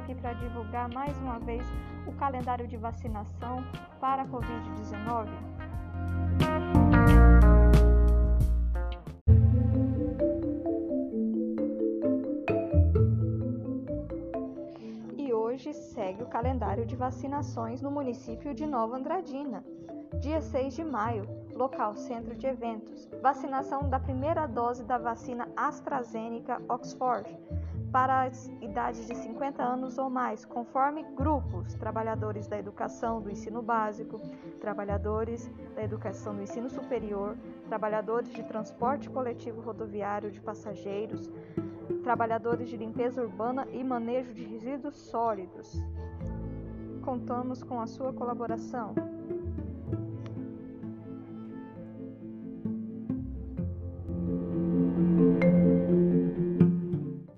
aqui para divulgar mais uma vez o calendário de vacinação para a Covid-19. E hoje segue o calendário de vacinações no município de Nova Andradina. Dia 6 de maio, local centro de eventos. Vacinação da primeira dose da vacina AstraZeneca Oxford para as idades de 50 anos ou mais, conforme grupos: trabalhadores da educação do ensino básico, trabalhadores da educação do ensino superior, trabalhadores de transporte coletivo rodoviário de passageiros, trabalhadores de limpeza urbana e manejo de resíduos sólidos. Contamos com a sua colaboração.